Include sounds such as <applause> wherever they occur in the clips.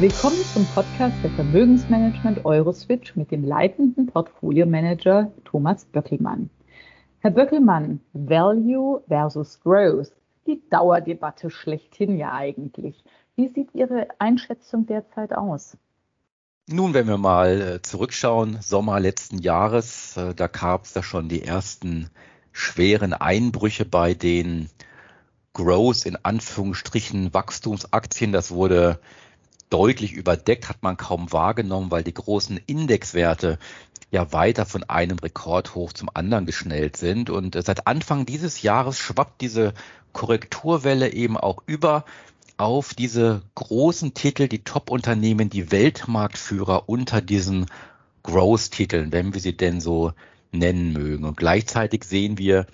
Willkommen zum Podcast der Vermögensmanagement Euroswitch mit dem leitenden Portfolio-Manager Thomas Böckelmann. Herr Böckelmann, Value versus Growth, die Dauerdebatte schlechthin ja eigentlich. Wie sieht Ihre Einschätzung derzeit aus? Nun, wenn wir mal äh, zurückschauen, Sommer letzten Jahres, äh, da gab es da schon die ersten schweren Einbrüche bei den Growth in Anführungsstrichen Wachstumsaktien. Das wurde deutlich überdeckt, hat man kaum wahrgenommen, weil die großen Indexwerte ja weiter von einem Rekordhoch zum anderen geschnellt sind. Und äh, seit Anfang dieses Jahres schwappt diese Korrekturwelle eben auch über auf diese großen Titel, die Top-Unternehmen, die Weltmarktführer unter diesen Growth-Titeln, wenn wir sie denn so nennen mögen. Und gleichzeitig sehen wir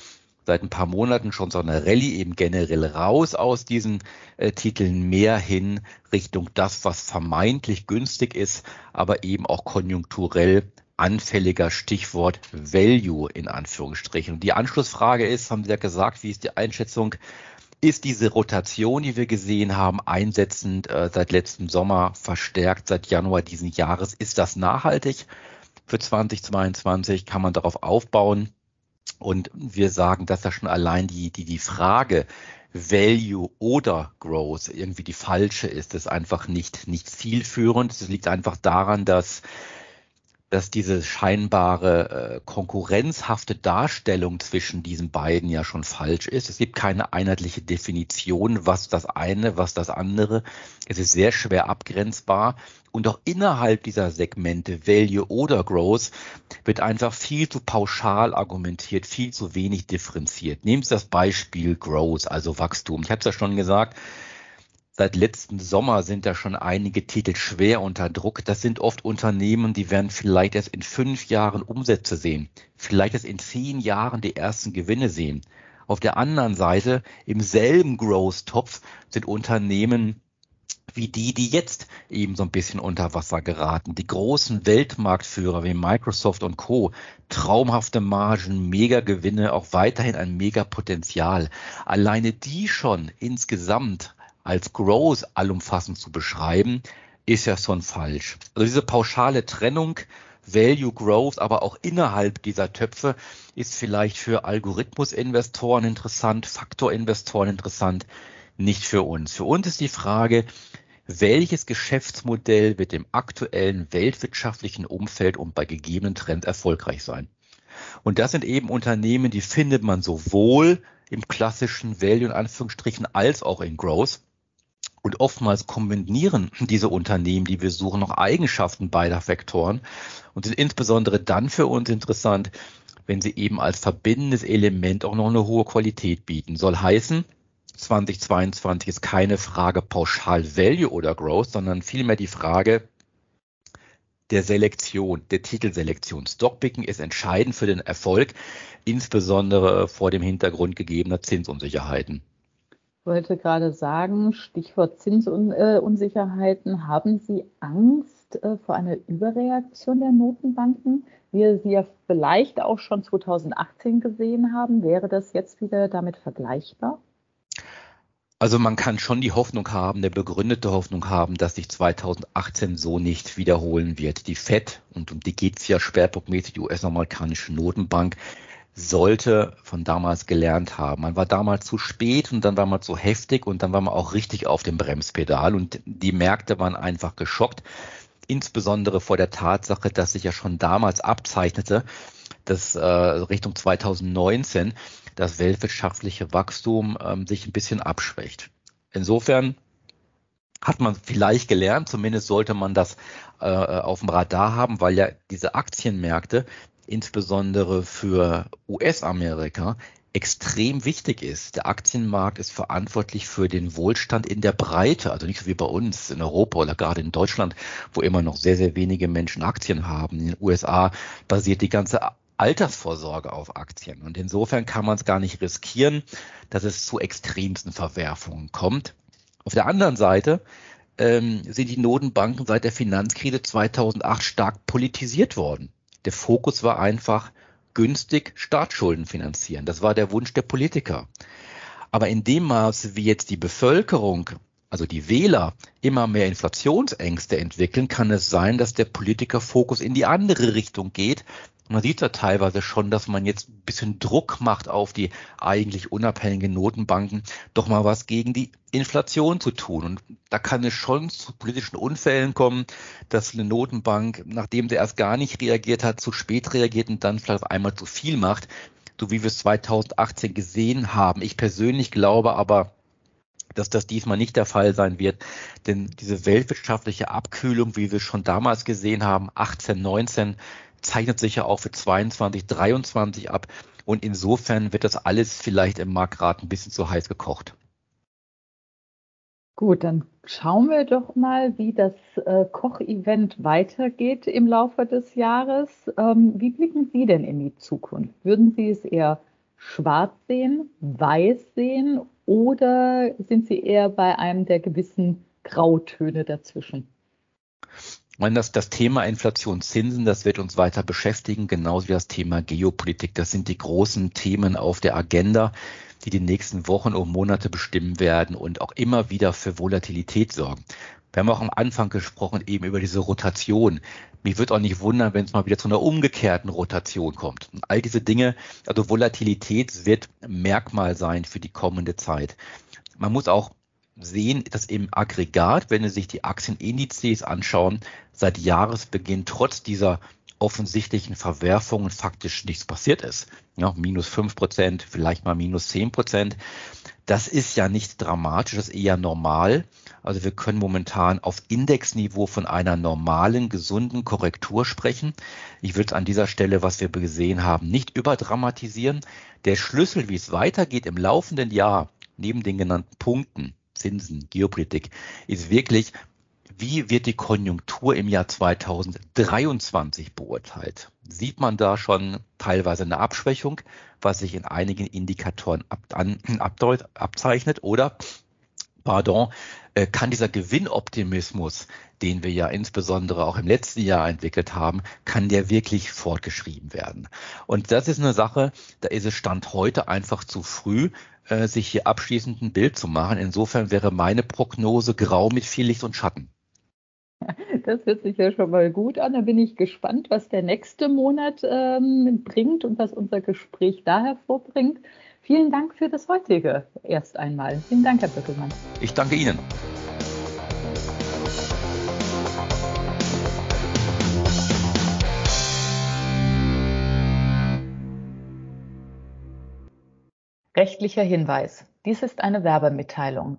seit ein paar Monaten schon so eine Rallye eben generell raus aus diesen äh, Titeln mehr hin Richtung das, was vermeintlich günstig ist, aber eben auch konjunkturell anfälliger Stichwort Value in Anführungsstrichen. Und die Anschlussfrage ist, haben Sie ja gesagt, wie ist die Einschätzung? Ist diese Rotation, die wir gesehen haben, einsetzend äh, seit letztem Sommer, verstärkt seit Januar diesen Jahres, ist das nachhaltig für 2022? Kann man darauf aufbauen? Und wir sagen, dass da schon allein die, die, die Frage Value oder Growth irgendwie die falsche ist, ist einfach nicht, nicht zielführend. Es liegt einfach daran, dass dass diese scheinbare äh, konkurrenzhafte Darstellung zwischen diesen beiden ja schon falsch ist. Es gibt keine einheitliche Definition, was das eine, was das andere. Es ist sehr schwer abgrenzbar. Und auch innerhalb dieser Segmente Value oder Growth wird einfach viel zu pauschal argumentiert, viel zu wenig differenziert. Sie das Beispiel Growth, also Wachstum. Ich habe es ja schon gesagt, Seit letzten Sommer sind da schon einige Titel schwer unter Druck. Das sind oft Unternehmen, die werden vielleicht erst in fünf Jahren Umsätze sehen, vielleicht erst in zehn Jahren die ersten Gewinne sehen. Auf der anderen Seite, im selben Growth-Topf sind Unternehmen wie die, die jetzt eben so ein bisschen unter Wasser geraten. Die großen Weltmarktführer wie Microsoft und Co. Traumhafte Margen, Mega-Gewinne, auch weiterhin ein Mega-Potenzial. Alleine die schon insgesamt als Growth allumfassend zu beschreiben, ist ja schon falsch. Also diese pauschale Trennung Value Growth, aber auch innerhalb dieser Töpfe ist vielleicht für Algorithmusinvestoren interessant, Faktorinvestoren interessant, nicht für uns. Für uns ist die Frage, welches Geschäftsmodell wird im aktuellen weltwirtschaftlichen Umfeld und bei gegebenen Trends erfolgreich sein? Und das sind eben Unternehmen, die findet man sowohl im klassischen Value in Anführungsstrichen als auch in Growth. Und oftmals kombinieren diese Unternehmen, die wir suchen, noch Eigenschaften beider Vektoren und sind insbesondere dann für uns interessant, wenn sie eben als verbindendes Element auch noch eine hohe Qualität bieten. Soll heißen, 2022 ist keine Frage pauschal Value oder Growth, sondern vielmehr die Frage der Selektion, der Titelselektion. Stockpicking ist entscheidend für den Erfolg, insbesondere vor dem Hintergrund gegebener Zinsunsicherheiten wollte gerade sagen, Stichwort Zinsunsicherheiten. Haben Sie Angst äh, vor einer Überreaktion der Notenbanken, wie wir sie ja vielleicht auch schon 2018 gesehen haben? Wäre das jetzt wieder damit vergleichbar? Also man kann schon die Hoffnung haben, eine begründete Hoffnung haben, dass sich 2018 so nicht wiederholen wird. Die FED, und um die geht es ja schwerpunktmäßig, die US-amerikanische Notenbank, sollte von damals gelernt haben. Man war damals zu spät und dann war man zu heftig und dann war man auch richtig auf dem Bremspedal und die Märkte waren einfach geschockt, insbesondere vor der Tatsache, dass sich ja schon damals abzeichnete, dass äh, Richtung 2019 das weltwirtschaftliche Wachstum ähm, sich ein bisschen abschwächt. Insofern hat man vielleicht gelernt, zumindest sollte man das äh, auf dem Radar haben, weil ja diese Aktienmärkte insbesondere für US-Amerika extrem wichtig ist. Der Aktienmarkt ist verantwortlich für den Wohlstand in der Breite, also nicht so wie bei uns in Europa oder gerade in Deutschland, wo immer noch sehr, sehr wenige Menschen Aktien haben. In den USA basiert die ganze Altersvorsorge auf Aktien. Und insofern kann man es gar nicht riskieren, dass es zu extremsten Verwerfungen kommt. Auf der anderen Seite ähm, sind die Notenbanken seit der Finanzkrise 2008 stark politisiert worden. Der Fokus war einfach günstig Staatsschulden finanzieren. Das war der Wunsch der Politiker. Aber in dem Maße, wie jetzt die Bevölkerung also die Wähler, immer mehr Inflationsängste entwickeln, kann es sein, dass der Politikerfokus in die andere Richtung geht. Man sieht ja teilweise schon, dass man jetzt ein bisschen Druck macht auf die eigentlich unabhängigen Notenbanken, doch mal was gegen die Inflation zu tun. Und da kann es schon zu politischen Unfällen kommen, dass eine Notenbank, nachdem sie erst gar nicht reagiert hat, zu spät reagiert und dann vielleicht auf einmal zu viel macht, so wie wir es 2018 gesehen haben. Ich persönlich glaube aber, dass das diesmal nicht der Fall sein wird. Denn diese weltwirtschaftliche Abkühlung, wie wir schon damals gesehen haben, 18, 19, zeichnet sich ja auch für 22, 23 ab. Und insofern wird das alles vielleicht im Markt gerade ein bisschen zu heiß gekocht. Gut, dann schauen wir doch mal, wie das äh, Kochevent weitergeht im Laufe des Jahres. Ähm, wie blicken Sie denn in die Zukunft? Würden Sie es eher schwarz sehen, weiß sehen oder sind Sie eher bei einem der gewissen Grautöne dazwischen? Meine, das, das Thema Inflationszinsen, das wird uns weiter beschäftigen, genauso wie das Thema Geopolitik. Das sind die großen Themen auf der Agenda, die die nächsten Wochen und Monate bestimmen werden und auch immer wieder für Volatilität sorgen. Wir haben auch am Anfang gesprochen eben über diese Rotation. Mich würde auch nicht wundern, wenn es mal wieder zu einer umgekehrten Rotation kommt. Und all diese Dinge, also Volatilität wird Merkmal sein für die kommende Zeit. Man muss auch sehen, dass im Aggregat, wenn Sie sich die Aktienindizes anschauen, seit Jahresbeginn trotz dieser offensichtlichen Verwerfungen faktisch nichts passiert ist. Ja, minus fünf Prozent, vielleicht mal minus zehn Prozent. Das ist ja nicht dramatisch, das ist eher normal. Also wir können momentan auf Indexniveau von einer normalen, gesunden Korrektur sprechen. Ich würde es an dieser Stelle, was wir gesehen haben, nicht überdramatisieren. Der Schlüssel, wie es weitergeht im laufenden Jahr, neben den genannten Punkten, Zinsen, Geopolitik, ist wirklich, wie wird die Konjunktur im Jahr 2023 beurteilt? Sieht man da schon teilweise eine Abschwächung, was sich in einigen Indikatoren ab, an, <clears throat> abdeut, abzeichnet? Oder, pardon, äh, kann dieser Gewinnoptimismus, den wir ja insbesondere auch im letzten Jahr entwickelt haben, kann der wirklich fortgeschrieben werden? Und das ist eine Sache, da ist es Stand heute einfach zu früh, äh, sich hier abschließend ein Bild zu machen. Insofern wäre meine Prognose grau mit viel Licht und Schatten. Das hört sich ja schon mal gut an. Da bin ich gespannt, was der nächste Monat ähm, bringt und was unser Gespräch da hervorbringt. Vielen Dank für das heutige erst einmal. Vielen Dank, Herr Böckelmann. Ich danke Ihnen. Rechtlicher Hinweis. Dies ist eine Werbemitteilung.